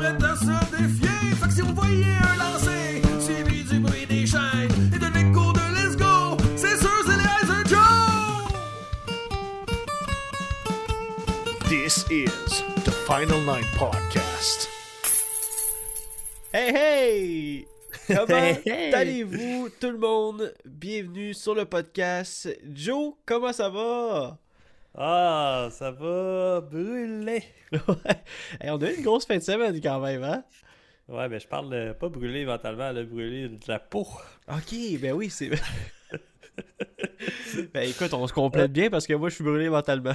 Prêts à se défier. Fait que si vous voyez un lancer, suivi du bruit des chaînes et de l'écho de Let's Go, c'est sûr c'est les Heiser Joe! This is the Final Nine Podcast. Hey hey! Comment allez-vous tout le monde? Bienvenue sur le podcast. Joe, comment ça va? Ah, ça va brûler! Ouais. Hey, on a eu une grosse fin de semaine quand même, hein? Ouais, mais je parle de pas brûler mentalement, là, brûler de la peau. Ok, ben oui, c'est. ben écoute, on se complète bien parce que moi je suis brûlé mentalement.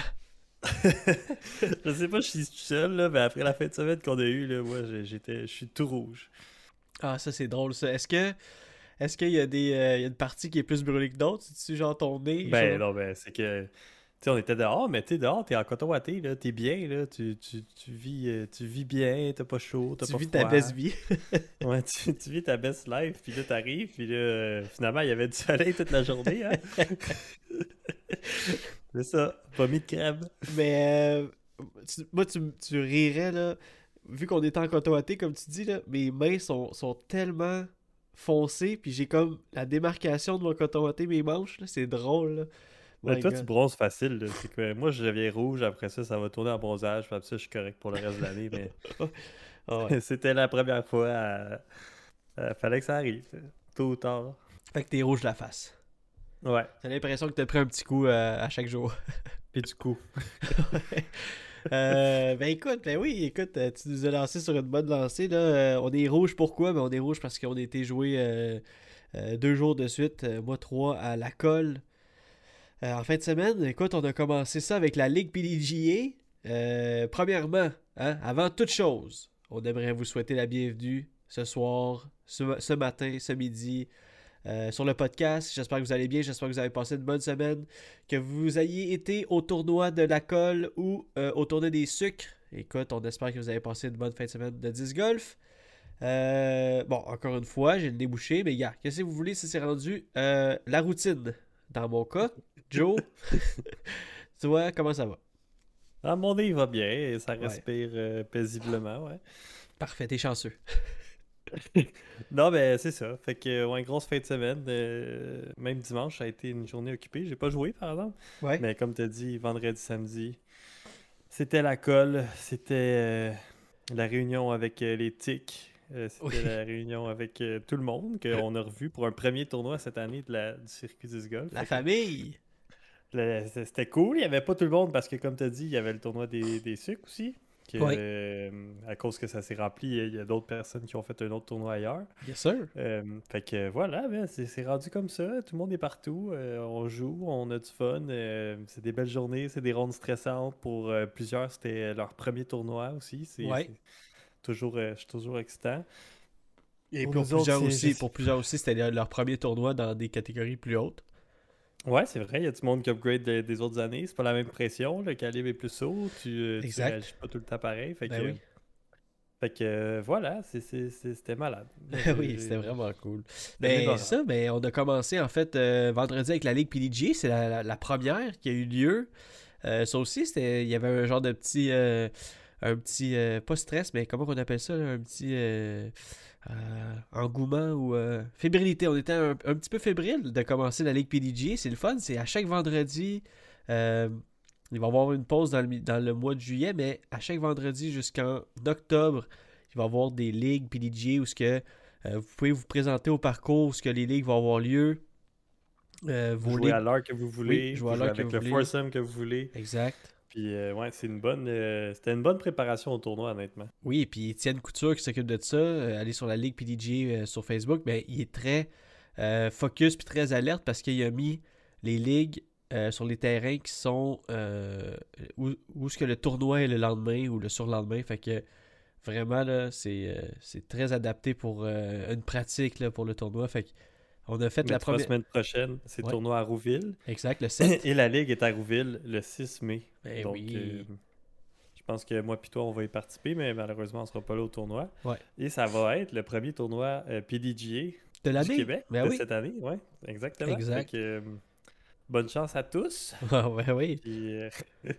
je sais pas, je suis tout seul, là, mais après la fin de semaine qu'on a eue, là, moi, j'étais, je suis tout rouge. Ah, ça c'est drôle ça. Est-ce que. Est-ce qu'il y a des. euh, il y a une partie qui est plus brûlée que d'autres? C'est-tu genre ton nez? Ben genre? non, ben c'est que. On était dehors, mais tu dehors, t'es en coton watté, là, t'es bien, là, tu, tu, tu vis, euh, tu vis bien, t'as pas chaud, t'as Tu pas vis ta best vie. Ouais, tu, tu vis ta best life, puis là, t'arrives, puis là, euh, finalement, il y avait du soleil toute la journée, hein. c'est ça, pas mis de crème. Mais euh, tu- moi, tu, tu rirais, là, vu qu'on est en cotoaté, comme tu dis, là, mes mains sont, sont tellement foncées, puis j'ai comme la démarcation de mon cotoaté, mes manches, là, c'est drôle, là. Mais toi, God. tu bronzes facile, là. C'est que moi, je deviens rouge, après ça, ça va tourner en bronzage, après ça, je suis correct pour le reste de l'année, mais ouais. c'était la première fois, euh, fallait que ça arrive, tôt ou tard. Fait que t'es rouge la face. Ouais, T'as l'impression que t'as pris un petit coup euh, à chaque jour. puis du coup, Euh, ben écoute, ben oui, écoute, euh, tu nous as lancé sur une bonne lancée. Là. On est rouge pourquoi? Ben on est rouge parce qu'on a été joué deux jours de suite, moi trois, à la colle. Euh, en fin de semaine, écoute, on a commencé ça avec la Ligue PDGA. Euh, premièrement, hein, avant toute chose, on aimerait vous souhaiter la bienvenue ce soir, ce, matin, ce midi, euh, sur le podcast. J'espère que vous allez bien, j'espère que vous avez passé une bonne semaine que vous ayez été au tournoi de la colle ou au tournoi des sucres. Écoute, on espère que vous avez passé une bonne fin de semaine de disc golf. Bon, encore une fois, j'ai le débouché, mais gars, qu'est-ce que vous voulez? Si c'est rendu la routine Dans mon cas, Joe, tu vois, comment ça va? Ah, mon nez il va bien, et ça Ouais. respire euh, paisiblement, ouais. Parfait, t'es chanceux. Non, ben c'est ça. Fait que, ouais, grosse fin de semaine. euh, même dimanche, ça a été une journée occupée. J'ai pas joué, par exemple. Ouais. Mais comme t'as dit, vendredi, samedi, c'était la colle. C'était euh, la réunion avec les tics. Euh, c'était Oui. la réunion avec euh, tout le monde qu'on a revu pour un premier tournoi cette année de la, du circuit du golf. La famille le- C'était cool. Il n'y avait pas tout le monde parce que, comme t'as dit, il y avait le tournoi des, des sucres aussi. que, euh, à cause que ça s'est rempli, il y a d'autres personnes qui ont fait un autre tournoi ailleurs. Bien sûr. Euh, fait que voilà, ben, c'est rendu comme ça. Tout le monde est partout. euh, on joue, on a du fun. c'est des belles journées, c'est des rondes stressantes. Pour plusieurs, c'était leur premier tournoi aussi. C'est. Toujours, euh, je suis toujours excitant. Et Pour plusieurs, aussi, pour plusieurs aussi, c'était leur- premier tournoi dans des catégories plus hautes. Ouais, c'est vrai, il y a du monde qui upgrade de- des autres années. C'est pas la même pression. Le calibre est plus haut. Tu, euh, tu réagis pas tout le temps pareil. Fait Ben que, oui. fait que euh, voilà, c'était malade. oui, c'était vraiment cool. Ben, ça, ben, on a commencé en fait euh, vendredi avec la Ligue PDG. C'est la, la- la première qui a eu lieu. Euh, ça aussi, c'était, il y avait un genre de petit, un petit, euh, pas stress, mais comment on appelle ça, là, un petit euh, euh, engouement ou fébrilité. On était un, un petit peu fébrile de commencer la Ligue PDG. C'est le fun, c'est à chaque vendredi. il va y avoir une pause dans le, dans le mois de juillet, mais à chaque vendredi jusqu'en octobre, il va y avoir des ligues PDG où ce que, vous pouvez vous présenter au parcours où ce que les ligues vont avoir lieu. Ligues- à l'heure que vous voulez, Oui, à vous jouez avec vous le voulez. foursome que vous voulez. Exact. Puis euh, ouais, c'est une bonne, euh, c'était une bonne préparation au tournoi honnêtement. Oui, et puis Étienne Couture qui s'occupe de ça, euh, allez sur la Ligue PDG sur Facebook, mais il est très focus puis très alerte parce qu'il a mis les ligues sur les terrains qui sont où, où est-ce que le tournoi est le lendemain ou le surlendemain. Fait que vraiment là, c'est c'est très adapté pour une pratique là, pour le tournoi. Fait que on a fait Mais la première. semaine prochaine, c'est Ouais. tournoi à Rouville. Exact, le 7. Et la Ligue est à Rouville le 6 mai. Ben Donc, oui. euh, je pense que moi et toi, on va y participer, mais malheureusement, on sera pas là au tournoi. Ouais. Et ça va être le premier tournoi euh, PDGA de l'année. Québec Ben de oui. cette année. Ouais, exactement. Exact. Euh, bonne chance à tous. Ah, ouais, oui. Puis, euh,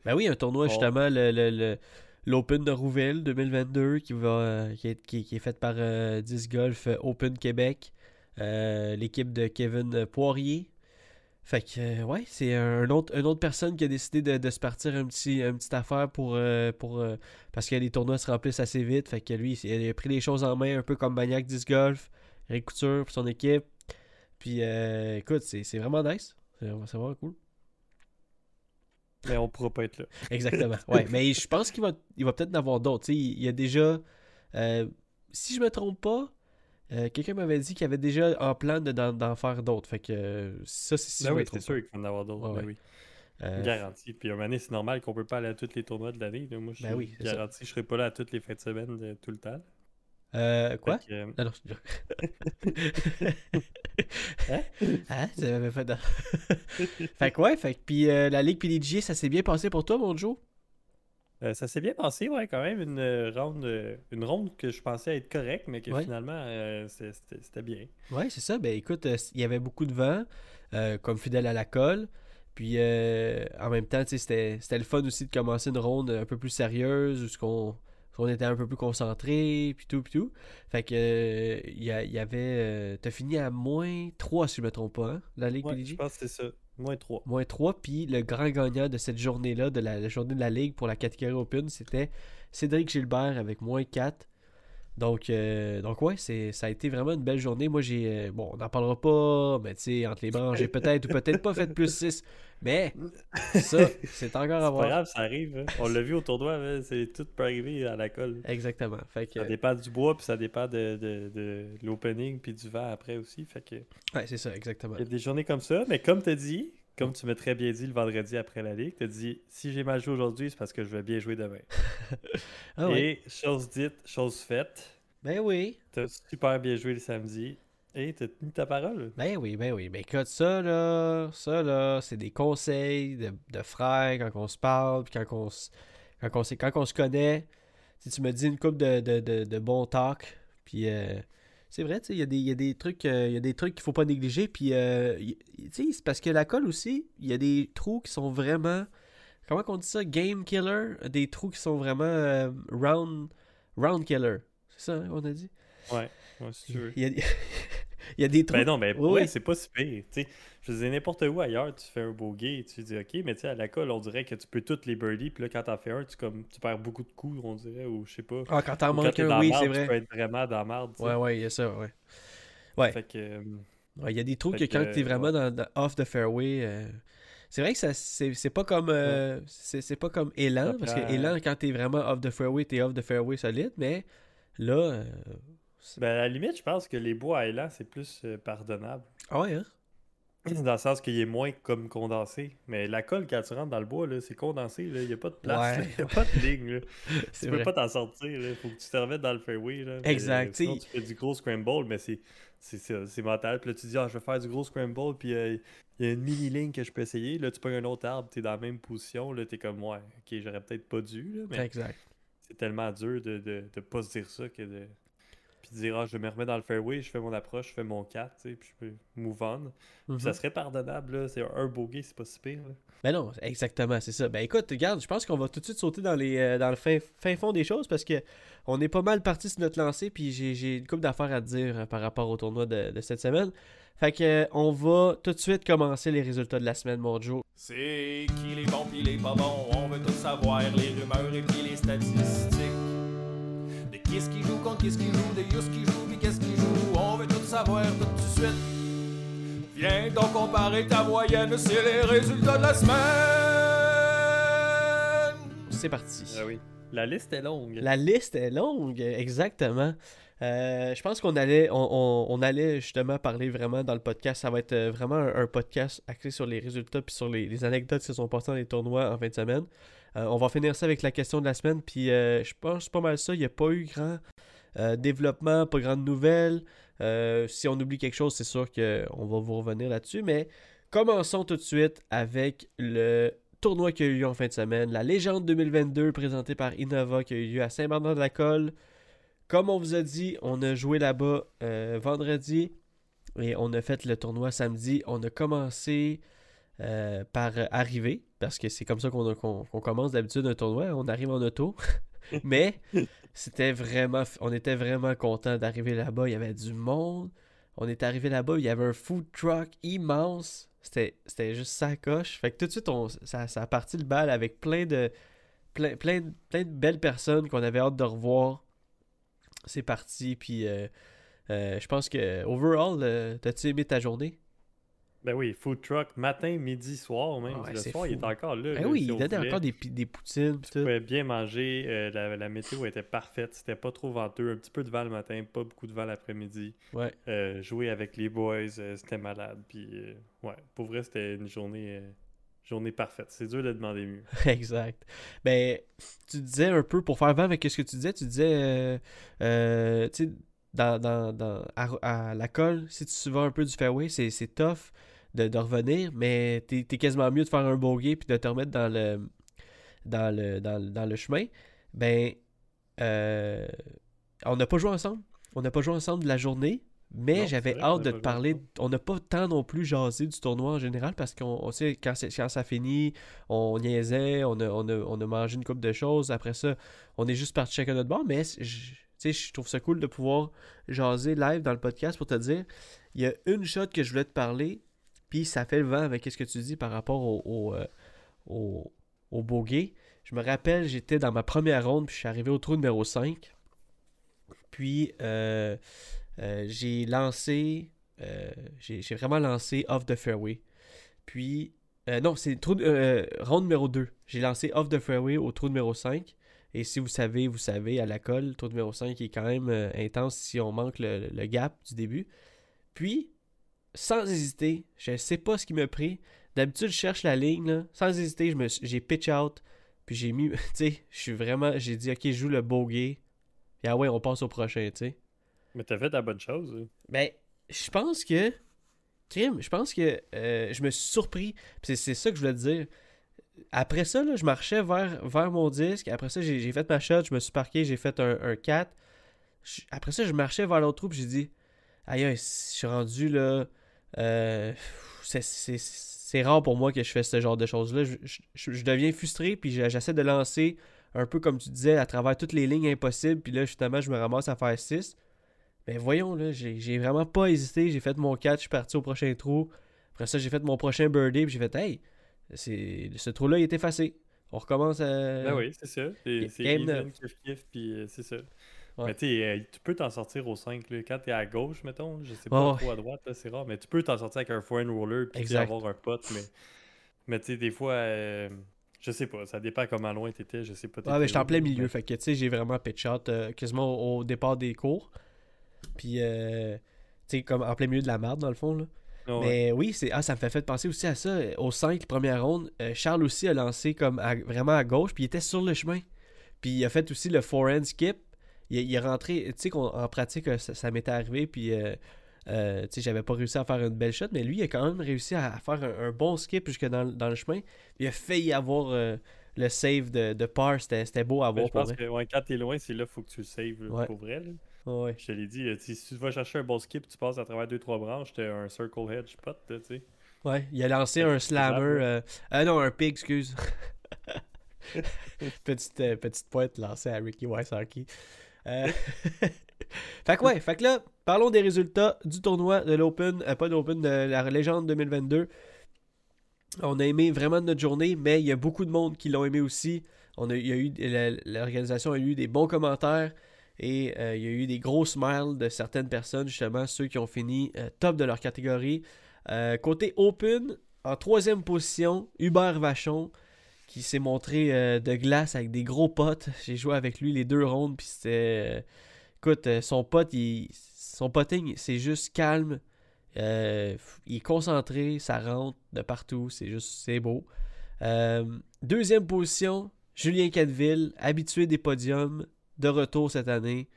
Ben oui, un tournoi justement, le, le- le- l'Open de Rouville 2022 qui, va, qui, est, qui, qui est fait par euh, 10 Golf Open Québec, l'équipe de Kevin Poirier. Fait que, euh, ouais, c'est un autre, une autre personne qui a décidé de, de se partir un petit, une petite affaire pour. euh, pour euh, parce que les tournois se remplissent assez vite. Fait que lui, il a pris les choses en main un peu comme Maniac 10 Golf, Couture pour son équipe. Puis, euh, écoute, c'est, c'est vraiment nice. C'est, vraiment cool. mais on pourra pas être là. Exactement. Ouais, mais je pense qu'il va, il va peut-être en avoir d'autres. Il y a déjà, euh, si je me trompe pas, euh, quelqu'un m'avait dit qu'il avait déjà en plan de- d'en, faire d'autres. Fait que euh, ça, c'est Ben oui, c'est sûr qu'il va en avoir d'autres. Ouais, ben oui. Euh, Garanti. Puis, à un donné, c'est normal qu'on peut pas aller à tous les tournois de l'année. Moi, je Ben suis oui, c'est ça. garanti, je serai pas là à toutes les fins de semaine de tout le temps. euh, quoi? Que, Non, non, c'est Hein? Hein? Ça m'avait fait dans- fait que ouais, fait que puis euh, la Ligue PDG, ça s'est bien passé pour toi, mon Joe? Euh, ça s'est bien passé, ouais, quand même. Une euh, ronde, euh, une ronde que je pensais être correcte, mais que Ouais. finalement, c'était bien. Ouais, c'est ça. Ben écoute, il y avait beaucoup de vent, comme fidèle à la colle. Puis euh, en même temps, c'était le fun aussi de commencer une ronde un peu plus sérieuse, où qu'on on était un peu plus concentré, puis tout, puis tout. Fait que euh, il y, avait... euh, T'as fini à moins 3, si je me trompe pas, hein, la Ligue Ouais, PDG? je pense que c'est ça. Moins 3. Moins 3, puis le grand gagnant de cette journée-là, de la, la journée de la Ligue pour la catégorie Open, c'était Cédric Gilbert avec moins 4. Donc, euh, donc ouais, c'est, ça a été vraiment une belle journée. Moi, j'ai. euh, bon, on n'en parlera pas, mais tu sais, entre les branches, j'ai peut-être ou peut-être pas fait plus 6. Mais ça, c'est encore à C'est pas voir. grave, ça arrive. hein. On l'a vu au tournoi, hein, c'est tout peut arriver à la colle. Exactement. Fait que, Ça dépend du bois, puis ça dépend de, de, de l'opening, puis du vent après aussi. Fait que ouais, c'est ça, exactement. il y a des journées comme ça, mais comme tu as dit, comme tu m'as très bien dit le vendredi après la ligue, tu as dit si j'ai mal joué aujourd'hui, c'est parce que je vais bien jouer demain. Ah. Et chose dite, chose faite, Ben oui. tu as super bien joué le samedi et tu as tenu ta parole. Ben oui, ben oui. Ben écoute, ça là, ça là, c'est des conseils de, de frères quand on se parle, puis quand on se, quand on, quand on se connaît. Sais, tu me dis une coupe de, de, de, de bons talk, puis euh, c'est vrai, tu sais, il y, a des- il y a des trucs, euh, y a des trucs qu'il faut pas négliger, puis euh, y- tu sais, c'est parce que la colle aussi, il y a des trous qui sont vraiment, comment qu'on dit ça, game killer, des trous qui sont vraiment euh, round, round killer. C'est ça, hein, on a dit? Ouais, ouais, si tu veux. Il y a, il y a des trous. Ben non, mais Oui, ouais, c'est pas si pire. tu sais. Je disais n'importe où ailleurs, tu fais un bogey, tu dis ok, mais tu sais, à la colle, on dirait que tu peux toutes les birdies, puis là, quand t'en fais un, tu, comme, tu perds beaucoup de coups, on dirait, ou je sais pas. Ah, quand t'en manques t'es un, oui, c'est Tu peux être vraiment dans la sais. Ouais, ouais, il y a ça, ouais. Ouais, Fait que, euh, Ouais, il y a des trous que quand t'es vraiment ouais. dans, dans- off the fairway, euh, c'est vrai que ça c'est pas comme euh, c'est c'est pas comme élan parce que élan quand t'es vraiment off the fairway, t'es off the fairway solide, mais là euh, ben, à la limite, je pense que les bois à élan, c'est plus euh, pardonnable. ah ouais hein? Dans le sens qu'il est moins comme condensé. Mais la colle, quand tu rentres dans le bois, là, c'est condensé. Il n'y a pas de place. Ouais. Il n'y a pas de ligne. là. Tu peux vrai. pas t'en sortir. Il faut que tu te remettes dans le fairway. Là. Exact, sinon, tu fais du gros scramble, mais c'est c'est ça, c'est mental. Puis là, tu dis, ah, je vais faire du gros scramble, puis euh, il y a une mini-ligne que je peux essayer. Là, tu prends un autre arbre, tu es dans la même position. Là, tu es comme, ouais, ok, j'aurais peut-être pas dû. Là, mais Exact. c'est tellement dur de, de, de pas se dire ça que de. Puis dire ah, je me remets dans le fairway, je fais mon approche, je fais mon 4, tu sais, puis je peux move on. Ça Mhm. serait pardonnable, là. C'est un bogey, c'est pas si pire. là. Ben non, exactement, c'est ça. Ben écoute, regarde, je pense qu'on va tout de suite sauter dans, les, euh, dans le fin, fin fond des choses parce que on est pas mal parti sur notre lancée, puis j'ai- j'ai une couple d'affaires à te dire euh, par rapport au tournoi de, de cette semaine. Fait que euh, on va tout de suite commencer les résultats de la semaine, mon Joe. C'est qui les bons pis les pas bons, on veut tout savoir, les rumeurs et puis les statistiques. De qui ce qui joue contre qui ce qui joue, de Yus qui joue pis qu'est-ce qui joue, on veut tout savoir tout de suite. Viens donc comparer ta moyenne, c'est les résultats de la semaine. C'est parti. Ah oui. La liste est longue. La liste est longue, exactement. Euh, je pense qu'on allait, on, on- on allait justement parler vraiment dans le podcast. Ça va être euh, vraiment un, un podcast axé sur les résultats puis sur les, les anecdotes qui se sont passées dans les tournois en fin de semaine. Euh, on va finir ça avec la question de la semaine. Puis euh, je pense pas mal ça. Il n'y a pas eu grand euh, développement, pas grande nouvelle. Si on oublie quelque chose, c'est sûr qu'on va vous revenir là-dessus. Mais commençons tout de suite avec le tournoi qui a eu lieu en fin de semaine. La légende 2022 présentée par Innova qui a eu lieu à Saint-Bernard-de-la-Colle. Comme on vous a dit, on a joué là-bas vendredi et on a fait le tournoi samedi. On a commencé euh, par arriver parce que c'est comme ça qu'on commence d'habitude un tournoi. On arrive en auto. Mais c'était vraiment, on était vraiment content d'arriver là-bas. Il y avait du monde. On est arrivé là-bas, il y avait un food truck immense. C'était juste ça coche. Fait que tout de suite, on, ça, ça a parti le bal avec plein de, plein, plein, plein de belles personnes qu'on avait hâte de revoir. C'est parti. Puis euh, euh, je pense que, overall, euh, t'as-tu aimé ta journée? Ben oui, food truck, matin, midi, soir même. Ah ouais, le soir, il est encore là. Ben là, oui, il on donnait encore des, des poutines. Tu tout. pouvais bien manger. euh, la, la météo était parfaite. C'était pas trop venteux. Un petit peu de vent le matin, pas beaucoup de vent l'après-midi. Ouais. Euh, jouer avec les boys, euh, c'était malade. Puis, ouais, pour vrai, c'était une journée, journée parfaite. C'est dur de demander mieux. exact. Ben, tu disais un peu, pour faire vent avec ce que tu disais, tu disais, euh, euh, tu sais, dans, dans, dans- à, à la colle, si tu vas un peu du fairway, c'est tough de, de revenir, mais t'es es quasiment mieux de faire un bogey puis de te remettre dans le, dans le, dans, le- dans le chemin. Ben, euh, on n'a pas joué ensemble. On n'a pas joué ensemble de la journée, mais j'avais hâte de te parler. On n'a pas tant non plus jasé du tournoi en général parce qu'on on sait quand, quand ça finit, on niaisait, on a, on, a, on a mangé une coupe de choses. Après ça, on est juste parti chacun notre bord. Mais je trouve ça cool de pouvoir jaser live dans le podcast pour te dire il y a une shot que je voulais te parler, puis ça fait le vent avec ce que tu dis par rapport au, au, euh, au, bogey. Je me rappelle, j'étais dans ma première ronde, puis je suis arrivé au trou numéro 5. Puis euh, euh, j'ai lancé, j'ai vraiment lancé off the fairway. Puis, non, c'est trou, ronde numéro 2. J'ai lancé off the fairway au trou numéro 5. Et si vous savez, vous savez, à la colle, le trou numéro 5 est quand même intense si on manque le, le gap du début. Puis, sans hésiter, je ne sais pas ce qui m'a pris. D'habitude, je cherche la ligne. là. Sans hésiter, j'ai pitch out. Puis j'ai mis, tu sais, je suis vraiment, j'ai dit, ok, je joue le bogey. Puis ah ouais, on passe au prochain, tu sais. Mais t'as fait la bonne chose. hein. Ben, je pense que. Crime, je pense que euh, je me suis surpris. Puis c'est- ça que je voulais te dire. Après ça, là, je marchais vers, vers mon disque. Après ça, j'ai fait ma shot, je me suis parqué, j'ai fait un, un 4. Je- après ça, je marchais vers l'autre trou, puis j'ai dit aïe, je suis rendu là. Euh, c'est- rare pour moi que je fais ce genre de choses-là. Je, je- je- je deviens frustré, puis je- j'essaie de lancer un peu comme tu disais, à travers toutes les lignes impossibles. Puis là, justement, je me ramasse à faire 6. Mais voyons, là, j'ai vraiment pas hésité. J'ai fait mon catch, je suis parti au prochain trou. Après ça, j'ai fait mon prochain birdie, puis j'ai fait Hey, c'est- ce trou-là, il est effacé. On recommence à. Ben oui, c'est ça. C'est Ga- c'est game kiff kiff, puis euh, c'est ça. Ouais. Mais tu sais, euh, tu peux t'en sortir au 5. Là. Quand t'es à gauche, mettons, je sais pas trop à droite, là, c'est rare, mais tu peux t'en sortir avec un foreign roller puis tu avoir un pote, mais, mais tu sais, des fois, euh, je sais pas, ça dépend comment loin t'étais, je sais pas. Ouais, mais j'étais en plein milieu. Fait que, tu sais, j'ai vraiment pitch out euh, quasiment au, au départ des cours. Puis, euh, tu sais, comme en plein milieu de la merde, dans le fond, là. Ah ouais. Mais oui, c'est ah, ça me fait, fait penser aussi à ça. Au 5, première ronde, Charles aussi a lancé comme à- vraiment à gauche, puis il était sur le chemin. Puis il a fait aussi le forehand skip. Il, il est rentré, tu sais qu'en pratique, ça, ça m'était arrivé, puis euh, euh, tu sais, j'avais pas réussi à faire une belle shot, mais lui, il a quand même réussi à, à faire un, un bon skip jusque dans, dans le chemin. Il a failli avoir euh, le save de, de par, c'était beau à voir je pense vrai. que ouais, quand t'es loin, c'est là qu'il faut que tu le saves Ouais. pour vrai. Là. Ouais. Je te l'ai dit, si tu vas chercher un bon skip, tu passes à travers 2-3 branches, t'as un circle hedge pot, tu sais. Ouais, il a lancé un slammer. euh, Ah non, un pig, excuse. petite, petite pointe lancée à Ricky Wysocki. Euh... fait que ouais, fait que là, parlons des résultats du tournoi de l'Open, euh, pas de l'Open, de la légende 2022. On a aimé vraiment notre journée, mais il y a beaucoup de monde qui l'ont aimé aussi. On a, il y a eu, l'organisation a eu des bons commentaires et euh, il y a eu des gros smiles de certaines personnes, justement, ceux qui ont fini top de leur catégorie. Côté Open, en troisième position, Hubert Vachon, qui s'est montré euh, de glace avec des gros potes. J'ai joué avec lui les deux rondes, puis c'était. euh, écoute, euh, son pote, son potting, c'est juste calme. Il est concentré, ça rentre de partout, c'est juste, c'est beau. Deuxième position, Julien Cadville, habitué des podiums, de retour cette année,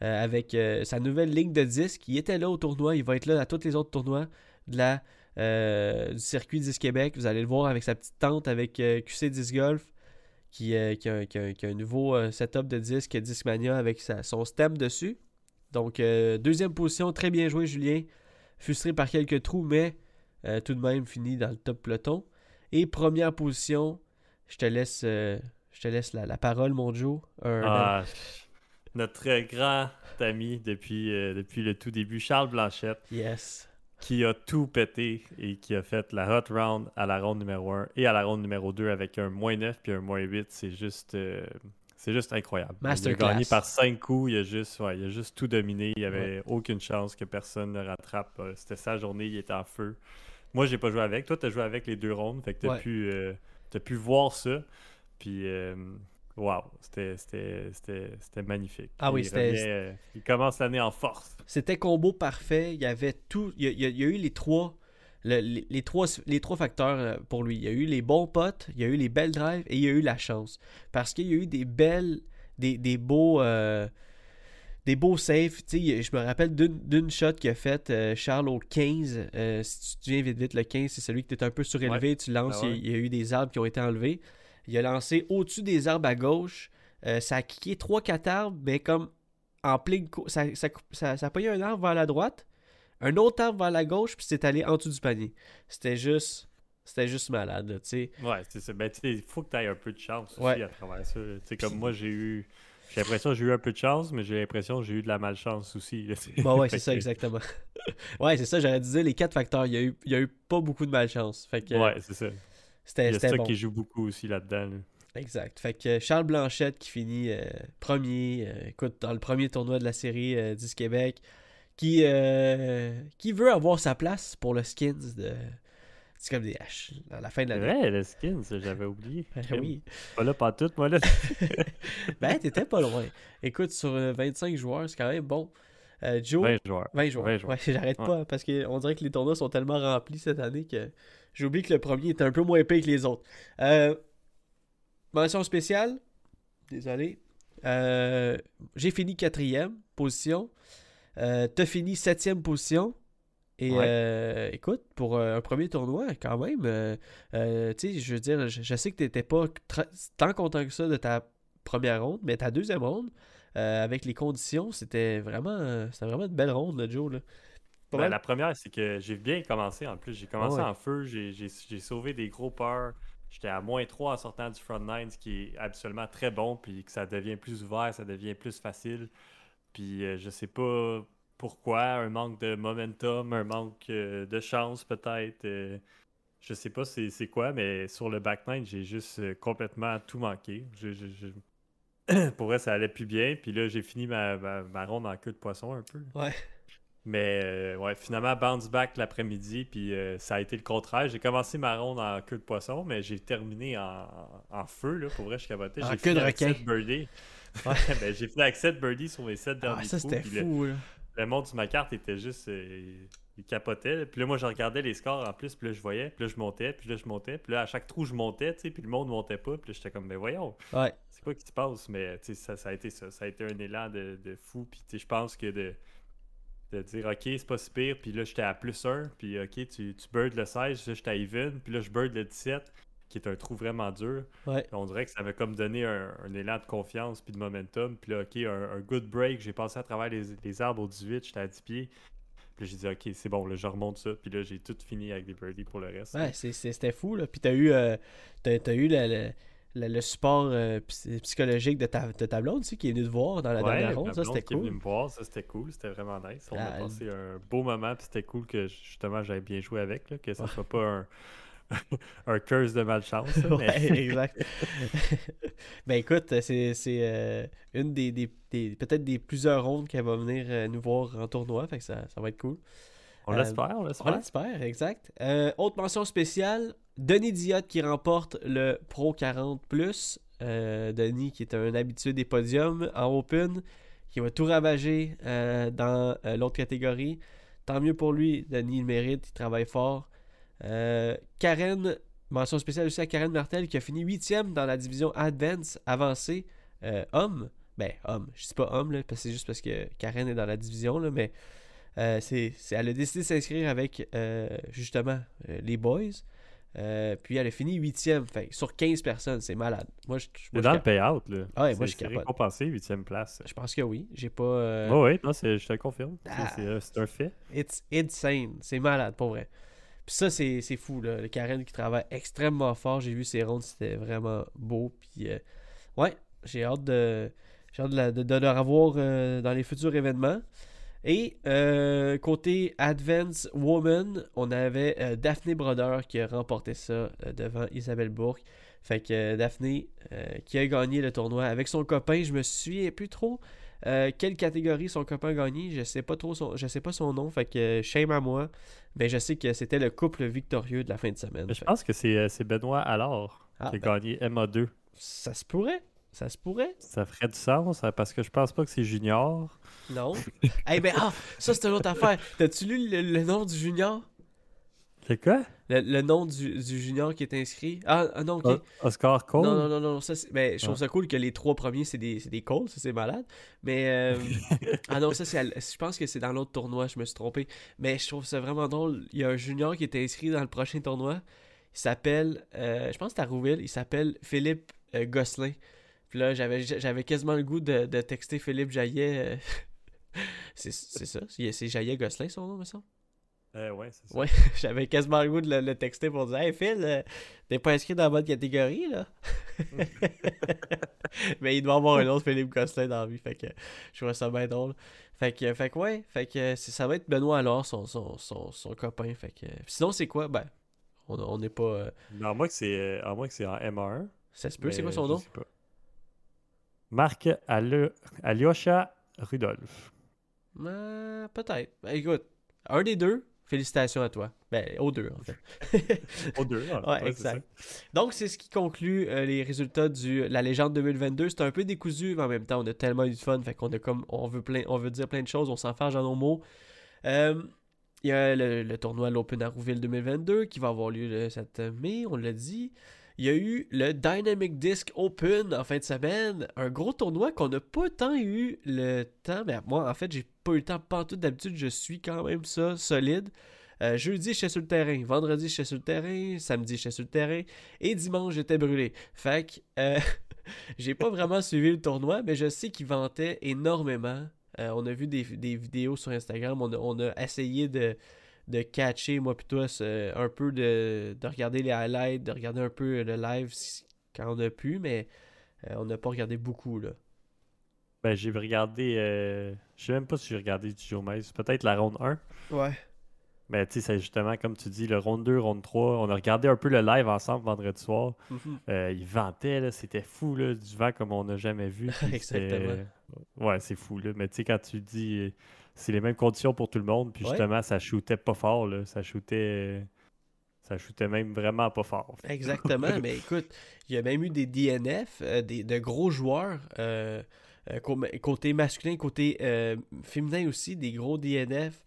avec sa nouvelle ligne de disques. Il était là au tournoi, il va être là à tous les autres tournois de la, euh, du circuit 10 Québec. Vous allez le voir avec sa petite tente avec euh, QC 10 Golf, qui, euh, qui, a, qui a- qui a un nouveau setup de disque Discmania avec sa- son stem dessus. Donc, deuxième position, très bien joué, Julien. Frustré par quelques trous, mais tout de même fini dans le top peloton. Et première position, je te laisse, je te laisse la, la parole, mon Joe. Un- Ah, notre grand ami depuis, depuis le tout début, Charles Blanchette, Yes. Qui a tout pété et qui a fait la hot round à la ronde numéro 1 et à la ronde numéro 2 avec un moins 9 puis un moins 8. C'est juste, euh, c'est juste incroyable. Il Masterclass. a gagné par 5 coups. Il a, juste, ouais, il a juste tout dominé. Il n'y avait aucune chance que personne ne rattrape. Euh, C'était sa journée. Il était en feu. Moi, j'ai pas joué avec. Toi, tu as joué avec les deux rondes. Fait que tu as, Ouais. pu, euh, t'as pu voir ça. Puis, euh, wow, c'était, magnifique. Ah oui, il c'était- euh, il commence l'année en force. C'était combo parfait. Il y avait tout. Il y a, il y eu les trois, le- les, les trois, les trois facteurs euh, pour lui. Il y a eu les bons potes, il y a eu les belles drives et il y a eu la chance. Parce qu'il y a eu des belles, des, des beaux, euh, des beaux saves. Tu sais, je me rappelle d'une shot qu'il a faite euh, Charles au 15. Euh, si tu te souviens vite vite, le 15, c'est celui qui était un peu surélevé. Tu lances, Ah ouais. il, il y a eu des arbres qui ont été enlevés. Il a lancé au-dessus des arbres à gauche. Euh, ça a kické 3-4 arbres, mais comme en pleine ça, ça, ça, ça a pogné un arbre vers la droite, un autre arbre vers la gauche, puis c'est allé en dessous du panier. C'était juste. C'était juste malade, tu sais. Ouais, c'est ça. Ben, tu sais, il faut que tu aies un peu de chance aussi Ouais. à travers ça. Tu sais, comme moi, j'ai eu. J'ai l'impression que j'ai eu un peu de chance, mais j'ai l'impression que j'ai eu de la malchance aussi. sais. Bah ouais, c'est ça, exactement. ouais, c'est ça, j'aurais dire les quatre facteurs. Il y a eu, il y a eu pas beaucoup de malchance. Fait que Ouais, c'est ça. C'était Il y a c'était ça bon. qui joue beaucoup aussi là-dedans. là. Exact. Fait que Charles Blanchette qui finit euh, premier, euh, écoute, dans le premier tournoi de la série euh, 10 Québec, qui, euh, qui veut avoir sa place pour le skins de. C'est comme des haches à la fin de l'année. vrai, le skin, ça, j'avais oublié. Ben oui. Pas là, pas tout, moi, là. Ben, t'étais pas loin. Écoute, sur euh, 25 joueurs, c'est quand même bon. Euh, Joe, 20 joueurs. 20 joueurs. 20 joueurs. Ouais, j'arrête Ouais. pas parce qu'on dirait que les tournois sont tellement remplis cette année que j'oublie que le premier est un peu moins épais que les autres. Euh, mention spéciale, désolé. Euh, J'ai fini quatrième position. Euh, T'as fini septième position. Et Ouais. euh, écoute, pour un premier tournoi, quand même, tu sais, je veux dire, je, je sais que t'étais pas tant content que ça de ta première ronde, mais ta deuxième ronde, avec les conditions, c'était vraiment, c'était vraiment une belle ronde, là, Joe. Là. Ben, la première, c'est que j'ai bien commencé en plus. J'ai commencé Ah ouais. en feu, j'ai sauvé des gros peurs. J'étais à moins 3 en sortant du front nine, ce qui est absolument très bon, puis que ça devient plus ouvert, ça devient plus facile. Puis euh, je sais pas pourquoi, un manque de momentum, un manque euh, de chance peut-être. euh, je sais pas c'est quoi, mais sur le back nine, j'ai juste complètement tout manqué. Je- je- je- Pour vrai, ça allait plus bien. Puis là, j'ai fini ma, ma, ma ronde en queue de poisson un peu. Ouais. Mais euh, ouais, finalement, bounce back l'après-midi, puis euh, ça a été le contraire. J'ai commencé ma ronde en queue de poisson, mais j'ai terminé en, en feu, là. Pour vrai, je capotais. En J'ai queue de requin. 7 birdies. Ouais. ben, j'ai fini avec 7 birdies sur mes 7 derniers Ah, ça, coups, le- fou, là. le monde sur ma carte était juste. euh, il capotait. là. Puis là, moi, je regardais les scores en plus. Puis là, je voyais. Puis là, je montais. Puis là, je montais. Puis là, à chaque trou, je montais. tu sais, Puis le monde montait pas. Puis là, j'étais comme, ben voyons, Ouais. c'est quoi qui se passe? Mais tu sais, ça, ça a été ça. Ça a été un élan de, de fou. Puis tu sais, je pense que de, de dire, OK, c'est pas si pire. Puis là, j'étais à plus 1. Puis OK, tu, tu bird le 16. Là, j'étais à even. Puis là, je bird le 17. qui est un trou vraiment dur. Ouais. On dirait que ça m'a comme donné un, un élan de confiance puis de momentum. Puis là, OK, un, un good break. J'ai passé à travers les, les arbres au 18, j'étais à 10 pieds. Puis là, j'ai dit, OK, c'est bon, là, je remonte ça. Puis là, j'ai tout fini avec des birdies pour le reste. Ouais, c'était fou, là. Puis t'as eu, euh, t'as, t'as eu le- le- le support euh, psy- psychologique de ta, de ta blonde aussi, qui est venue te voir dans la Ouais, dernière ronde. Ça, c'était qui est venue cool. me voir, ça c'était cool, c'était vraiment nice. On Ah, a passé un beau moment, puis c'était cool que justement j'avais bien joué avec, là, que ça soit pas un, un curse de malchance. là, mais- Ouais, exact. ben écoute, c'est, euh, une des, des- des- peut-être des plusieurs rondes qu'elle va venir euh, nous voir en tournoi, fait que ça, ça va être cool. on l'espère, on On l'espère. l'espère, exact. Euh, autre mention spéciale, Denis Diot qui remporte le Pro 40 Euh, Denis qui est un habitué des podiums en Open, qui va tout ravager euh, dans euh, l'autre catégorie. Tant mieux pour lui, Denis le mérite, il travaille fort. Karen, mention spéciale aussi à Karen Martel qui a fini huitième dans la division Advance avancée homme. Ben, homme, je dis pas homme, que c'est juste parce que Karen est dans la division, mais c'est, elle a décidé de s'inscrire avec justement les boys. Euh, puis elle a fini huitième, sur 15 personnes, c'est malade. Moi, je, moi, dans le payout, là. Ah ouais, moi, je capote. récompensé, huitième place. je pense que oui. J'ai pas. euh, Oui, oui, non, c'est- je te confirme. C'est- Ah. C'est euh, c'est un fait. It's insane. C'est malade, pour vrai. Puis ça, c'est c'est fou, là. Le Karen qui travaille extrêmement fort. J'ai vu ses rondes, c'était vraiment beau. Puis, euh, ouais, j'ai hâte de, j'ai hâte de, la- de- de le revoir dans les futurs événements. Et euh, côté Advance Woman, on avait euh, Daphné Broder qui a remporté ça euh, devant Isabelle Bourque. Fait que euh, Daphné qui a gagné le tournoi avec son copain, je me souviens plus trop quelle catégorie son copain a gagné, je sais pas trop son, je sais pas son nom, fait que shame à moi. Mais je sais que c'était le couple victorieux de la fin de semaine. Je Fait- pense que c'est c'est Benoît Allard Ah, qui a ben, gagné MA2. ça se pourrait, ça se pourrait. Ça ferait du sens, hein, parce que je pense pas que c'est Junior. Non. Eh ben ah, ça c'est une autre affaire. T'as-tu lu le, le nom du junior? C'est quoi? le, le nom du, du junior qui est inscrit? Ah, ah non, ok. O- Oscar Cole? Non, non, non, non, ça, ben, je trouve Ah. ça cool que les trois premiers, c'est des, des calls, ça, c'est malade. Mais, euh, ah non, ça, c'est, je pense que c'est dans l'autre tournoi, je me suis trompé. Mais je trouve ça vraiment drôle. Il y a un junior qui est inscrit dans le prochain tournoi. Il s'appelle, euh, je pense que c'est à Rouville, il s'appelle Philippe euh, Gosselin. Puis là, j'avais, j'avais quasiment le goût de, de texter Philippe Jaillet. euh, c'est, c'est ça, c'est, Jaillet Gosselin son nom, me semble. Euh, ouais, c'est ça. Ouais, j'avais quasiment le goût de le, le texter pour dire Hey Phil, euh, t'es pas inscrit dans la bonne catégorie là. Mais il doit avoir un autre Philippe Gosselin dans la vie, fait que je trouvais ça bien drôle. Fait que, fait que ouais, fait que ça va être Benoît alors, son, son, son, son copain. Fait que sinon, c'est quoi? Ben, on on n'est pas. euh, Mais à moins que c'est euh, à moins que c'est en MA1. ça se peut, c'est quoi son nom? Marc Alyosha Rudolph. Euh, Peut-être. Ben, écoute, un des deux, félicitations à toi. Ben, aux deux en fait. Aux deux. hein. Ouais, exact. Donc, c'est ce qui conclut euh, les résultats de la légende 2022. C'est un peu décousu, mais en même temps, on a tellement eu de fun. Fait qu'on a comme. On veut, plein, on veut dire plein de choses, on s'enfarge dans nos mots. Euh, Il y a le, le tournoi de l'Open à Rouville 2022 qui va avoir lieu le 7 mai, on l'a dit. Il y a eu le Dynamic Disc Open en fin de semaine. Un gros tournoi qu'on n'a pas tant eu le temps. Mais moi, en fait, j'ai pas eu le temps pantoute. D'habitude, je suis quand même ça, solide. Euh, jeudi, j'étais sur le terrain. Vendredi, j'étais sur le terrain. Samedi, j'étais sur le terrain. Et dimanche, j'étais brûlé. Fait que euh, j'ai pas vraiment suivi le tournoi, mais je sais qu'il vantait énormément. Euh, on a vu des, des vidéos sur Instagram. On a, on a essayé de, de catcher, moi plutôt, un peu de, de regarder les highlights, de regarder un peu le live quand on a pu, mais euh, on n'a pas regardé beaucoup. là. Ben, j'ai regardé. euh, Je sais même pas si j'ai regardé du Joe Mays. Peut-être la ronde 1. Ouais. Mais tu sais, c'est justement comme tu dis, le ronde 2, ronde 3. On a regardé un peu le live ensemble vendredi soir. Euh, il ventait, c'était fou, là, du vent comme on n'a jamais vu. puis Exactement. c'était- Ouais, c'est fou, là. Mais tu sais, quand tu dis, euh, c'est les mêmes conditions pour tout le monde, puis Ouais. justement, ça shootait pas fort, là. Ça shootait... Ça shootait même vraiment pas fort. Exactement, mais écoute, il y a même eu des DNF, euh, des, de gros joueurs, euh, euh, côté masculin, côté euh, féminin aussi, des gros DNF.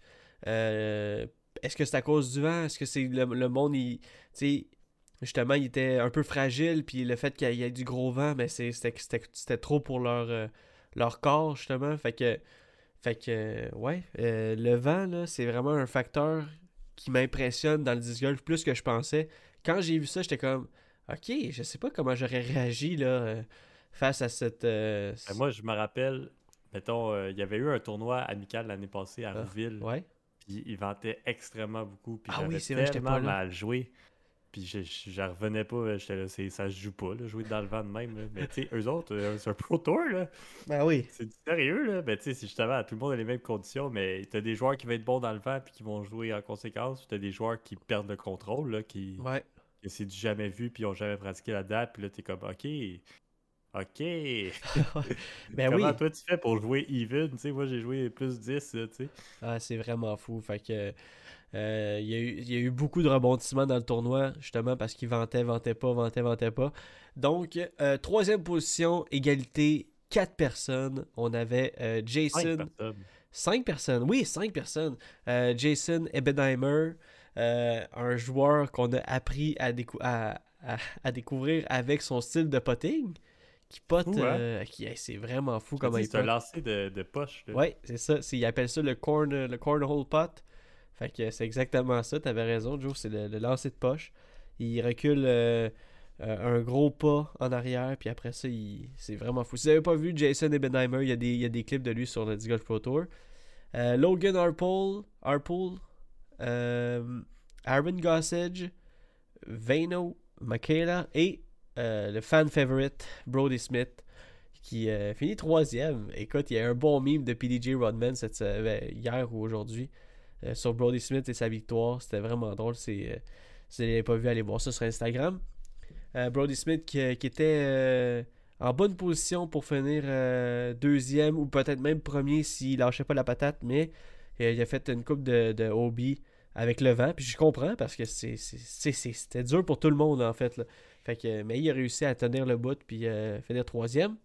Est-ce que c'est à cause du vent? Est-ce que c'est le, le monde, il, tu sais, justement, il était un peu fragile, puis le fait qu'il y ait du gros vent, mais c'est- c'était trop pour leur, leur corps, justement. Fait que, fait que ouais, euh, le vent, là, c'est vraiment un facteur qui m'impressionne dans le disc golf plus que je pensais. Quand j'ai vu ça, j'étais comme Ok, je sais pas comment j'aurais réagi là, euh, face à cette. euh, Ben, moi, je me rappelle, mettons, euh, il y avait eu un tournoi amical l'année passée à Ah, Rouville. Ouais. Puis il vantait extrêmement beaucoup. Puis Ah oui, j'avais c'est vrai, j'étais tellement pas là. mal joué. Puis je, je, je revenais pas. euh, J'étais là, c'est- ça se joue pas, là, jouer dans le vent de même. là. Mais tu sais, eux autres, euh, c'est un pro tour, là. Ben oui. C'est du sérieux, là. Mais tu sais, c'est justement, tout le monde a les mêmes conditions. Mais t'as des joueurs qui vont être bons dans le vent puis qui vont jouer en conséquence. Puis t'as des joueurs qui perdent le contrôle, là, qui, Ouais. que c'est du jamais vu puis ils ont jamais pratiqué la date. Puis là, t'es comme, ok. Ok. Ben Comment oui. toi tu fais pour jouer even? Tu sais, moi j'ai joué plus 10, là, tu sais. Ah, c'est vraiment fou. Fait que. Euh, il, y a eu, il y a eu beaucoup de rebondissements dans le tournoi, justement parce qu'il vantait, vantait pas, vantait, vantait pas. Donc, euh, troisième position, égalité, quatre personnes. On avait euh, Cinq Jason. personnes. Cinq personnes, oui, cinq personnes. Jason Ebenheimer, un joueur qu'on a appris à, décou- à, à- à découvrir avec son style de potting. Qui pote, hein? euh, hey, c'est vraiment fou comment il C'est un lancer de, de poche. Là. Ouais, c'est ça. Ils appellent ça le, corn, le cornhole pot. Fait que c'est exactement ça. T'avais raison, Joe. C'est le, le lancer de poche. Il recule euh, euh, un gros pas en arrière. Puis après ça, il... c'est vraiment fou. Si vous n'avez pas vu Jason Ebenheimer, il y, a des, il y a des clips de lui sur le Disc Golf Pro Tour. Euh, Logan Harpole euh, Aaron Gossage, Vano, Michaela et le fan favorite Brody Smith qui finit troisième. Écoute, il y a un bon meme de PDJ Rodman ben, hier ou aujourd'hui euh, sur Brody Smith et sa victoire. C'était vraiment drôle. Euh, si vous n'avez pas vu, allez voir ça sur Instagram. Euh, Brody Smith qui, était en bonne position pour finir deuxième ou peut-être même premier s'il lâchait pas la patate, mais il a fait une coupe de, de OB avec le vent. Puis je comprends parce que c'était dur pour tout le monde en fait. Fait que, mais il a réussi à tenir le bout puis euh, finir troisième.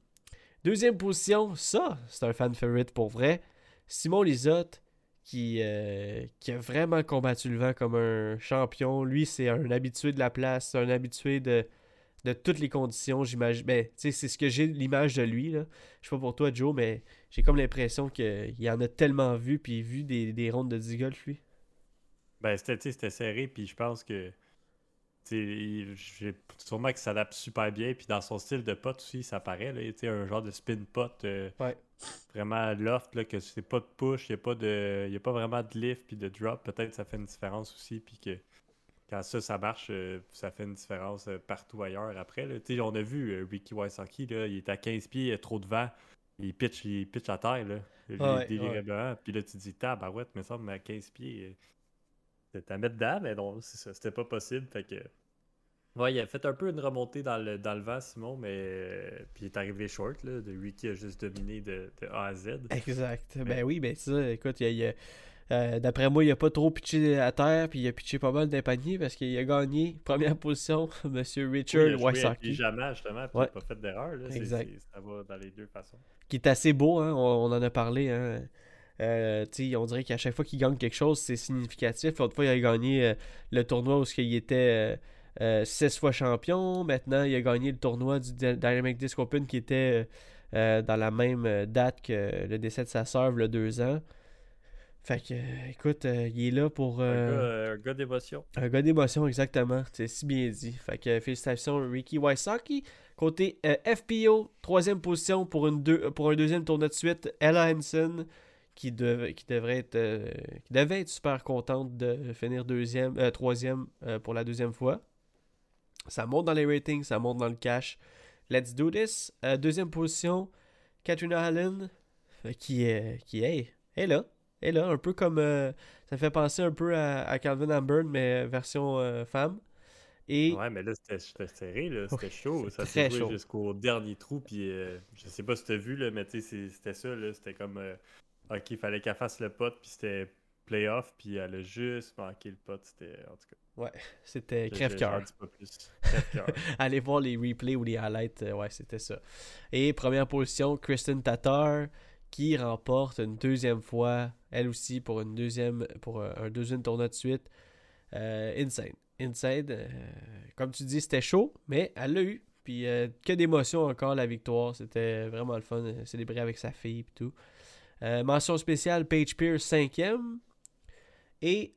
Deuxième position, ça, c'est un fan favorite pour vrai. Simon Lisotte, qui, euh, qui a vraiment combattu le vent comme un champion. Lui, c'est un habitué de la place, un habitué de, de toutes les conditions, j'imagine. Ben, c'est ce que j'ai l'image de lui. Là. Je sais pas pour toi, Joe, mais j'ai comme l'impression qu'il en a tellement vu, puis vu des, des rondes de 10 golf, lui. Ben, c'était, serré, puis je pense que. j'ai- Sûrement ça s'adapte super bien, puis dans son style de pot aussi, ça paraît. Là, un genre de spin pot euh, Ouais. Vraiment loft, là, que c'est pas de push, il n'y a, pas de- y a pas vraiment de lift puis de drop. Peut-être que ça fait une différence aussi, puis que quand ça, ça marche, euh, ça fait une différence euh, partout ailleurs après. Là. On a vu euh, Ricky Wysocki, là, il est à 15 pieds, il a trop de vent, il pitch, il pitch à terre, là, ouais, délirablement. Puis là, tu te dis, tabarouette, mais ça, mais à 15 pieds, c'était à mettre dedans, mais non, c'est c'était pas possible. Fait que. Ouais, il a fait un peu une remontée dans le, dans le vent, Simon, mais. euh, Puis il est arrivé short, là. De Ricky a juste dominé de, de A à Z. Exact. Ben oui, ben ça, écoute, il a- il y a- euh, d'après moi, il a pas trop pitché à terre, puis il a pitché pas mal d'un panier parce qu'il a gagné première position, Oui, Richard il a joué Wysocki. intelligemment, justement, puis Ouais. il n'a pas fait d'erreur. Exact. Ça va dans les deux façons. qui est assez beau, hein, on, on en a parlé. Hein. Euh, on dirait qu'à chaque fois qu'il gagne quelque chose, c'est significatif. L'autre fois, il a gagné euh, le tournoi où il était euh, euh, 16 fois champion. Maintenant, il a gagné le tournoi du Dy- Dynamic Disc Open qui était euh, dans la même euh, date que le décès de sa sœur, le deux ans. Fait que, euh, écoute, il est là pour. Un gars, d'émotion. un gars d'émotion, exactement. C'est si bien dit. Fait que félicitations, Ricky Wysocki. Côté FPO, troisième position pour, une deux, pour un deuxième tournoi de suite. Ella Hansen, qui, dev- qui, devrait être, euh, qui devait être super contente de finir deuxième, euh, troisième euh, pour la deuxième fois. Ça monte dans les ratings, ça monte dans le cash. Let's do this. Euh, deuxième position, Katrina Allen, euh, qui est, qui est, est là. Est là, un peu comme. euh, ça fait penser un peu à, à Calvin Amburn, mais version euh, femme. Et Ouais, mais là, c'était serré, là. C'était chaud. Ça s'est joué jusqu'au dernier trou. Puis je sais pas si t'as vu, là, mais c'était ça, là. C'était comme. euh, ok, il fallait qu'elle fasse le pot, puis c'était playoff, puis elle a juste manqué le pot. C'était. En tout cas. C'était je- je- crève-cœur. Allez voir les replays ou les highlights. euh, ouais, c'était ça. Et première position, Kristen Tatar qui remporte une deuxième fois, elle aussi, pour, une deuxième, pour euh, un deuxième tournoi de suite. Euh, insane. Insane. euh, comme tu dis, c'était chaud, mais elle l'a eu. Puis euh, que d'émotion encore la victoire. C'était vraiment le fun. célébrer avec sa fille et tout. Mention spéciale, Paige Pierce, cinquième. Et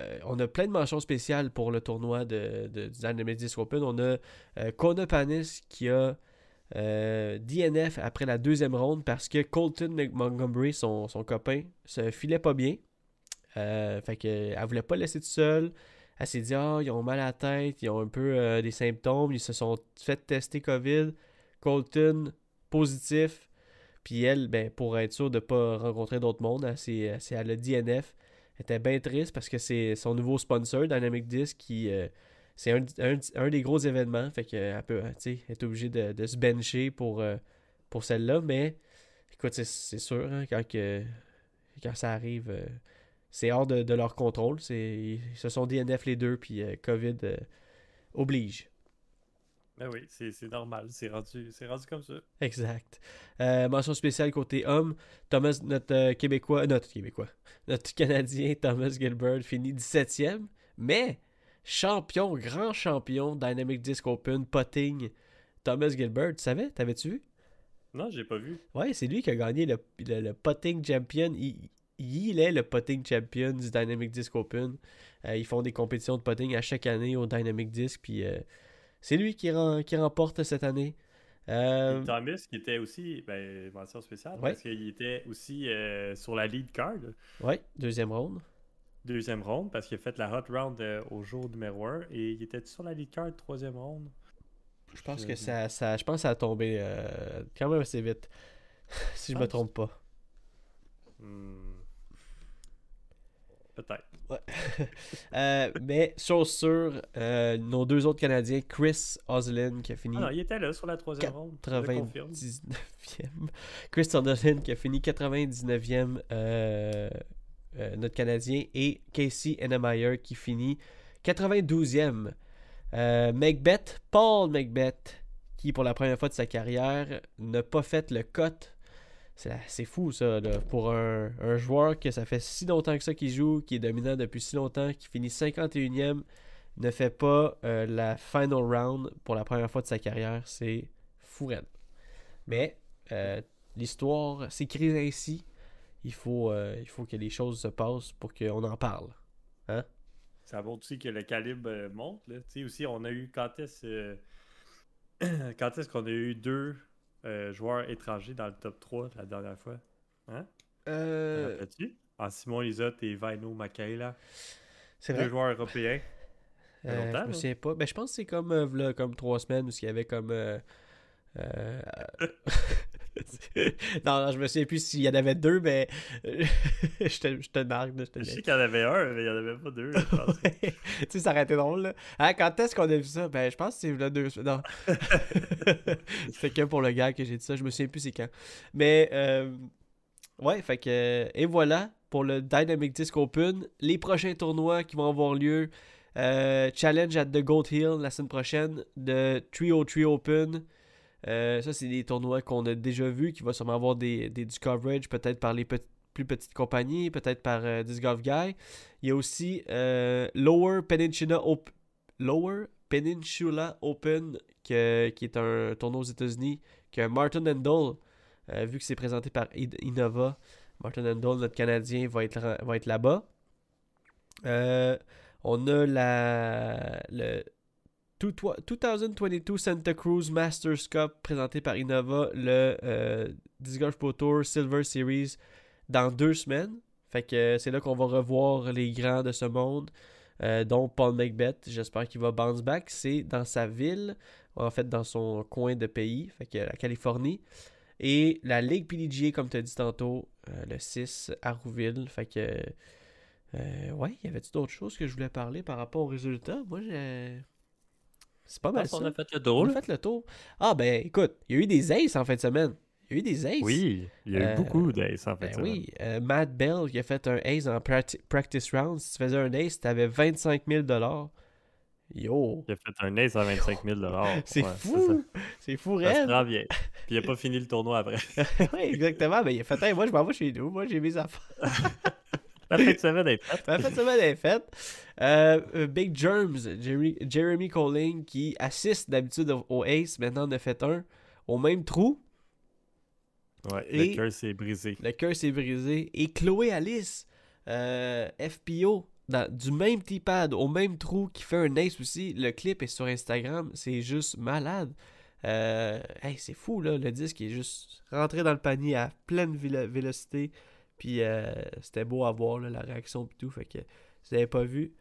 euh, on a plein de mentions spéciales pour le tournoi de, de, du Open. On a euh, Panis qui a euh, DNF après la deuxième ronde parce que Colton Montgomery, son, son copain, se filait pas bien. Euh, fait que, elle voulait pas le laisser tout seul. Elle s'est dit Ah, ils ont mal à la tête, ils ont un peu des symptômes, ils se sont fait tester COVID. Colton, positif. Puis elle, ben, pour être sûre de ne pas rencontrer d'autres mondes, elle, elle, elle a DNF. Était bien triste parce que c'est son nouveau sponsor, Dynamic Disc, qui. euh, c'est un, un- des gros événements. Fait qu'elle peut, sais, elle est obligée de, de se bencher pour, euh, pour celle-là. Mais écoute, c'est, sûr, hein, quand, que, quand ça arrive, euh, c'est hors de, de leur contrôle. Ils se sont DNF les deux, puis euh, COVID euh, oblige. Ben oui, c'est normal. C'est rendu, rendu comme ça. Exact. Euh, mention spéciale côté homme, Thomas, notre euh, Québécois, euh, notre Québécois, notre Canadien Thomas Gilbert finit 17e, mais champion, grand champion Dynamic Disc Open, potting, Thomas Gilbert, tu savais, t'avais-tu vu? Non, j'ai pas vu. Ouais, c'est lui qui a gagné le, le, le potting champion. Il, il est le potting champion du Dynamic Disc Open. Euh, ils font des compétitions de potting à chaque année au Dynamic Disc, puis euh, c'est lui qui, rem- qui remporte cette année. Euh, Thomas, qui était aussi, ben, mention spéciale, Ouais. parce qu'il était aussi euh, sur la lead card, ouais, deuxième ronde. deuxième ronde, parce qu'il a fait la hot round euh, au jour numéro 1, et il était sur la lead card, troisième ronde. Je pense que ça, ça, je pense que ça a tombé quand même assez vite. si je me Penses? trompe pas. Hmm. Peut-être. Euh, mais chose sûre, euh, nos deux autres Canadiens, Chris Oslin qui a fini Ah non, il était là sur la troisième ronde. je le confirme. 99e. Chris Oslin qui a fini 99e, euh, notre Canadien, et Casey Ennemeyer qui finit 92e. Euh, Macbeth, Paul Macbeth, qui pour la première fois de sa carrière n'a pas fait le cut. C'est fou ça, là, pour un, joueur que ça fait si longtemps que ça qu'il joue, qui est dominant depuis si longtemps, qui finit 51e, ne fait pas euh, la final round pour la première fois de sa carrière. C'est fou raide. Mais euh, l'histoire s'écrit ainsi. Il faut, euh, il faut que les choses se passent pour qu'on en parle. Ça montre aussi que le calibre monte. Là. Aussi, on a eu quand est-ce qu'on a eu deux euh, joueurs étrangers dans le top 3 la dernière fois? Hein? Euh, rappelles-tu? En Simon Lisotte et Vaino Makaela. c'est Deux vrai. joueurs européens. Euh, je me souviens pas. Ben, je pense que c'est comme, euh, comme trois semaines où il y avait comme. euh, euh, non, non, je me souviens plus s'il y en avait deux, mais je te, je te marque. Je te Je laisse. sais qu'il y en avait un, mais il n'y en avait pas deux. je pense. Ouais. tu sais, ça aurait été drôle, là. Hein, quand est-ce qu'on a vu ça? Ben, je pense que c'est là deux. Non. C'était que pour le gars que j'ai dit ça. Je me souviens plus c'est quand. Mais, euh, ouais, fait que. Et voilà pour le Dynamic Disc Open. Les prochains tournois qui vont avoir lieu. euh, Challenge at the Gold Hill la semaine prochaine. De Trio Trio Open. Euh, ça, c'est des tournois qu'on a déjà vus, qui va sûrement avoir des, des, du coverage, peut-être par les plus petites compagnies, peut-être par euh, Disc Golf Guy. Il y a aussi euh, Lower Peninsula, Lower Peninsula Open, qui est un tournoi aux États-Unis, que Martin Endall, euh, vu que c'est présenté par I- Innova, Martin Endall, notre Canadien, va être, va être là-bas. On a la, 2022 Santa Cruz Masters Cup présenté par Innova, le euh, Pro Tour Silver Series dans deux semaines. Fait que euh, c'est là qu'on va revoir les grands de ce monde, euh, dont Paul Macbeth. J'espère qu'il va bounce back. C'est dans sa ville, en fait dans son coin de pays, fait que la Californie. Et la Ligue PDGA, comme tu as dit tantôt, euh, le 6 à Rouville. Fait que. ouais, y avait-tu d'autres choses que je voulais parler par rapport aux résultats? Moi, j'ai. C'est pas Je mal pense ça. qu'on a fait le On tour. a là. fait le tour. Ah, ben écoute, il y a eu des aces en fin de semaine. Il y a eu des aces. Oui, il y a eu Euh, beaucoup d'aces en fait. Ben oui, euh, Matt Bell qui a fait un ace en practi- practice round. Si tu faisais un ace, tu avais 25 000 Yo, Il a fait un ace à 25 000 c'est Ouais, fou! C'est fou, Ça, ça se rend bien. Puis il a pas fini le tournoi après. oui, exactement. Mais il a fait, Hey, moi, je m'en vais chez nous. Moi, j'ai mes affaires. La fin de semaine est faite. En fait, ça va être fait. Euh, euh, Big Germs, Jeremy, Jeremy Colling, qui assiste d'habitude au- au Ace, maintenant en a fait un au même trou. Ouais, Et- le cœur s'est brisé. Le cœur s'est brisé. Et Chloé Alice, euh, FPO, dans- du même T-pad au même trou qui fait un ace aussi. Le clip est sur Instagram. C'est juste malade. Euh, hey, c'est fou, là. Le disque est juste rentré dans le panier à pleine vélo- vélocité. Puis euh, c'était beau à voir, la réaction et tout. Fait que si vous n'avez pas vu,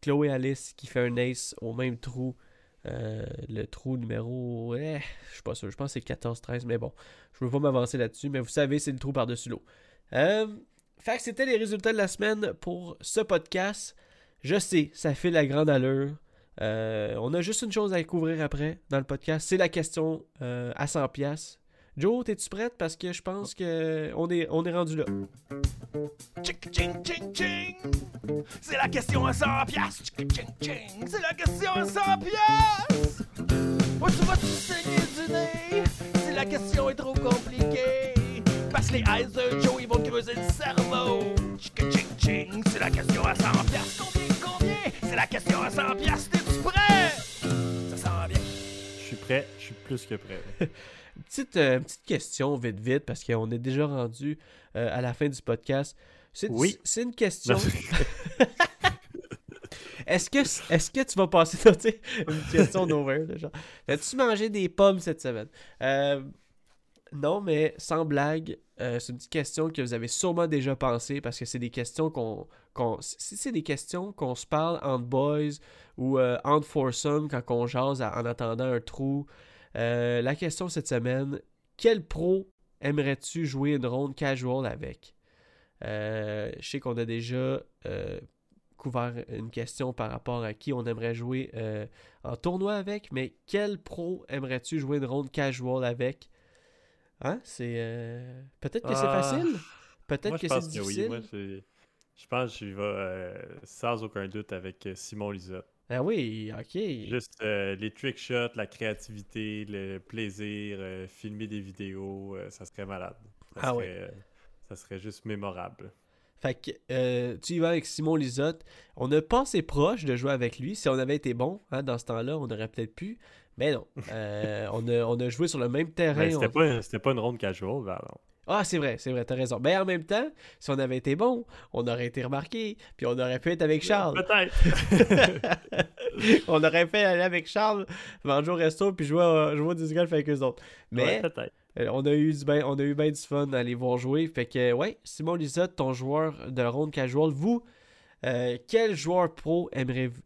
Chloé Alice qui fait un ace au même trou. Euh, le trou numéro. eh, je suis pas sûr. Je pense que c'est 14-13. Mais bon, je veux pas m'avancer là-dessus. Mais vous savez, c'est le trou par-dessus l'eau. Euh, fait que c'était les résultats de la semaine pour ce podcast. Je sais, ça fait la grande allure. On a juste une chose à couvrir après dans le podcast. C'est la question à 100$. piastres. Joe, es-tu prête? Parce que je pense que on est, on est rendu là. Tchic, ching, ching, ching. C'est la question à 100 piastres. Tchic, ching, ching. C'est la question à 100 piastres. Où tu vas-tu saigner du nez? Si la question est trop compliquée. Parce que les eyes de Joe, ils vont creuser le cerveau. Tchic, ching, ching. C'est la question à 100 piastres. Combien, combien? C'est la question à 100 piastres. T'es-tu prêt? Ça sent bien. Je suis prêt, je suis plus que prêt. Petite, euh, petite question vite vite parce qu'on est déjà rendu euh, à la fin du podcast. C'est Oui. c'est une question. Est-ce que, est que tu vas passer une question genre, as-tu mangé des pommes cette semaine? Euh, non, mais sans blague, c'est une petite question que vous avez sûrement déjà pensé parce que c'est des questions qu'on. qu'on si c'est des questions qu'on se parle entre boys ou entre foursome quand on jase à- en attendant un trou. Euh, la question cette semaine, quel pro aimerais-tu jouer une ronde casual avec? Euh, je sais qu'on a déjà euh, couvert une question par rapport à qui on aimerait jouer en tournoi avec, mais quel pro aimerais-tu jouer une ronde casual avec? Hein? C'est. Peut-être que c'est Ah. facile. Peut-être que je c'est pense que oui. difficile. Moi, je pense que j'y vais sans aucun doute avec Simon Lisotte. Ah oui, ok. Juste euh, les trick shots, la créativité, le plaisir, euh, filmer des vidéos, euh, ça serait malade. Ça Ah serait, ouais. ça serait juste mémorable. Fait que tu y vas avec Simon Lisotte. On n'a pas assez proche de jouer avec lui. Si on avait été bon hein, dans ce temps-là, on aurait peut-être pu. Mais non. On, a, on a joué sur le même terrain. Mais c'était on- pas, c'était pas une ronde casual, ben non. Ah, c'est vrai, c'est vrai, t'as raison. Mais en même temps, si on avait été bon, on aurait été remarqué. Puis on aurait pu être avec Charles. Peut-être. on aurait fait aller avec Charles, manger au resto, puis jouer, à- jouer au disc golf avec eux autres. Mais Ouais, peut-être. euh, on a eu du ben, on a eu bien du fun à les voir jouer. Fait que ouais, Simon Lisotte, ton joueur de ronde casual, vous, euh, quel joueur pro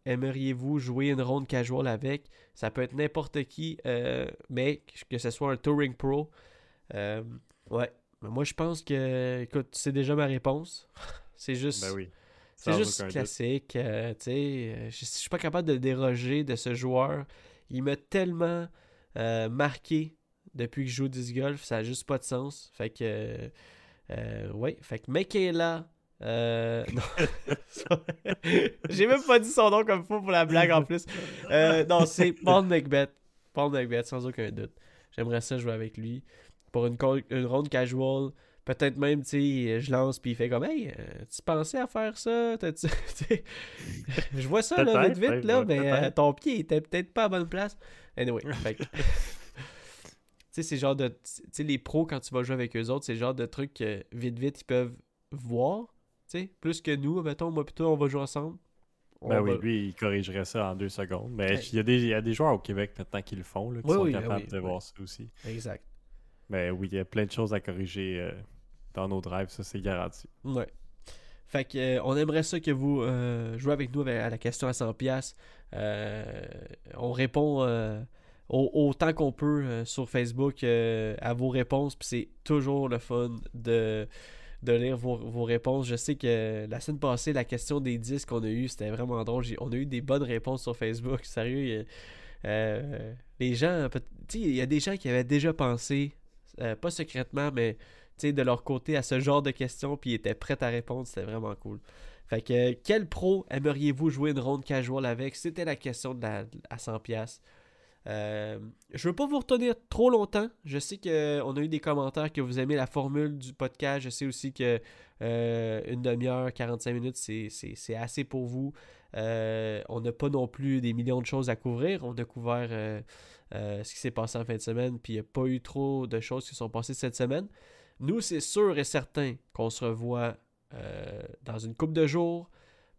aimeriez-vous jouer une ronde casual avec? Ça peut être n'importe qui, euh, mais que ce soit un touring pro. Euh, ouais, moi je pense que, écoute, c'est déjà ma réponse. C'est juste, Ben oui. c'est juste classique. euh, tu sais, euh, je, je suis pas capable de déroger de ce joueur. Il m'a tellement euh, marqué depuis que je joue au disc golf. Ça a juste pas de sens. Fait que, euh, ouais, fait que Michaela. non. J'ai même pas dit son nom comme faux pour la blague en plus. Non, c'est Paul Macbeth. Paul Macbeth, sans aucun doute. J'aimerais ça jouer avec lui. Pour une, une ronde casual. Peut-être même, tu sais, je lance puis il fait comme Hey, euh, tu pensais à faire ça? Je vois ça là, vite vite là, mais euh, ton pied était peut-être pas à bonne place. Anyway, fait tu sais, c'est genre de. Tu sais, les pros, quand tu vas jouer avec eux autres, c'est genre de trucs que vite vite ils peuvent voir. Tu sais, plus que nous, mettons, moi plutôt, on va jouer ensemble. On Ben oui, lui, il corrigerait ça en deux secondes. Mais Ouais. il y, a des, il y a des joueurs au Québec maintenant qui le font, là, qui Oui, sont oui, capables oui, de voir ça aussi. Exact. Mais oui, il y a plein de choses à corriger euh, dans nos drives, ça c'est garanti. Ouais. Fait que, euh, on aimerait ça que vous euh, jouez avec nous à la question à 100$. Euh, on répond au- autant qu'on peut sur Facebook à vos réponses. Puis c'est toujours le fun de, de lire vos, vos réponses. Je sais que la semaine passée, la question des disques qu'on a eu, c'était vraiment drôle. On a eu des bonnes réponses sur Facebook. Sérieux, les gens, il y a des gens qui avaient déjà pensé, euh, pas secrètement, mais de leur côté à ce genre de questions, puis ils étaient prêts à répondre, c'était vraiment cool. Fait que, quel pro aimeriez-vous jouer une ronde casual avec? C'était la question à 100$. Euh, je veux pas vous retenir trop longtemps. Je sais qu'on a eu des commentaires que vous aimez la formule du podcast. Je sais aussi que euh, une demi-heure, 45 minutes, c'est assez pour vous. Euh, on n'a pas non plus des millions de choses à couvrir. On a couvert euh, ce qui s'est passé en fin de semaine, puis il n'y a pas eu trop de choses qui sont passées cette semaine. Nous, c'est sûr et certain qu'on se revoit euh, dans une coupe de jours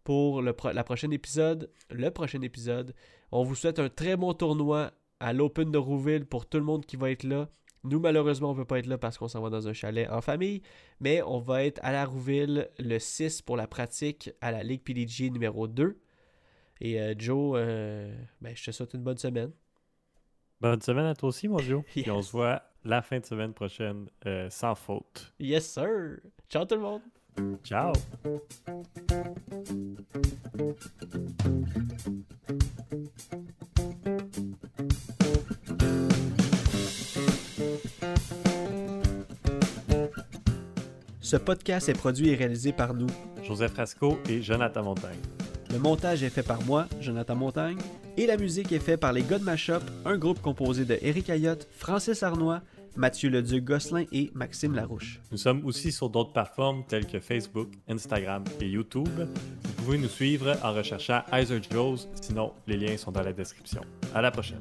pour le pro- la prochaine épisode. Le prochain épisode. On vous souhaite un très bon tournoi à l'Open de Rouville pour tout le monde qui va être là. Nous, malheureusement, on ne peut pas être là parce qu'on s'en va dans un chalet en famille. Mais on va être à la Rouville le 6 pour la pratique à la Ligue PDG numéro 2. Et euh, Joe, ben, je te souhaite une bonne semaine. Bonne semaine à toi aussi, mon Joe. Puis on se voit la fin de semaine prochaine euh, sans faute. Yes, sir. Ciao tout le monde. Ciao! Ce podcast est produit et réalisé par nous. Joseph Rasco et Jonathan Montagne. Le montage est fait par moi, Jonathan Montagne, et la musique est faite par les God Mashup, un groupe composé de Eric Ayotte, Francis Arnois, Mathieu Leduc-Gosselin et Maxime Larouche. Nous sommes aussi sur d'autres plateformes telles que Facebook, Instagram et YouTube. Vous pouvez nous suivre en recherchant Heiser Joes, sinon les liens sont dans la description. À la prochaine.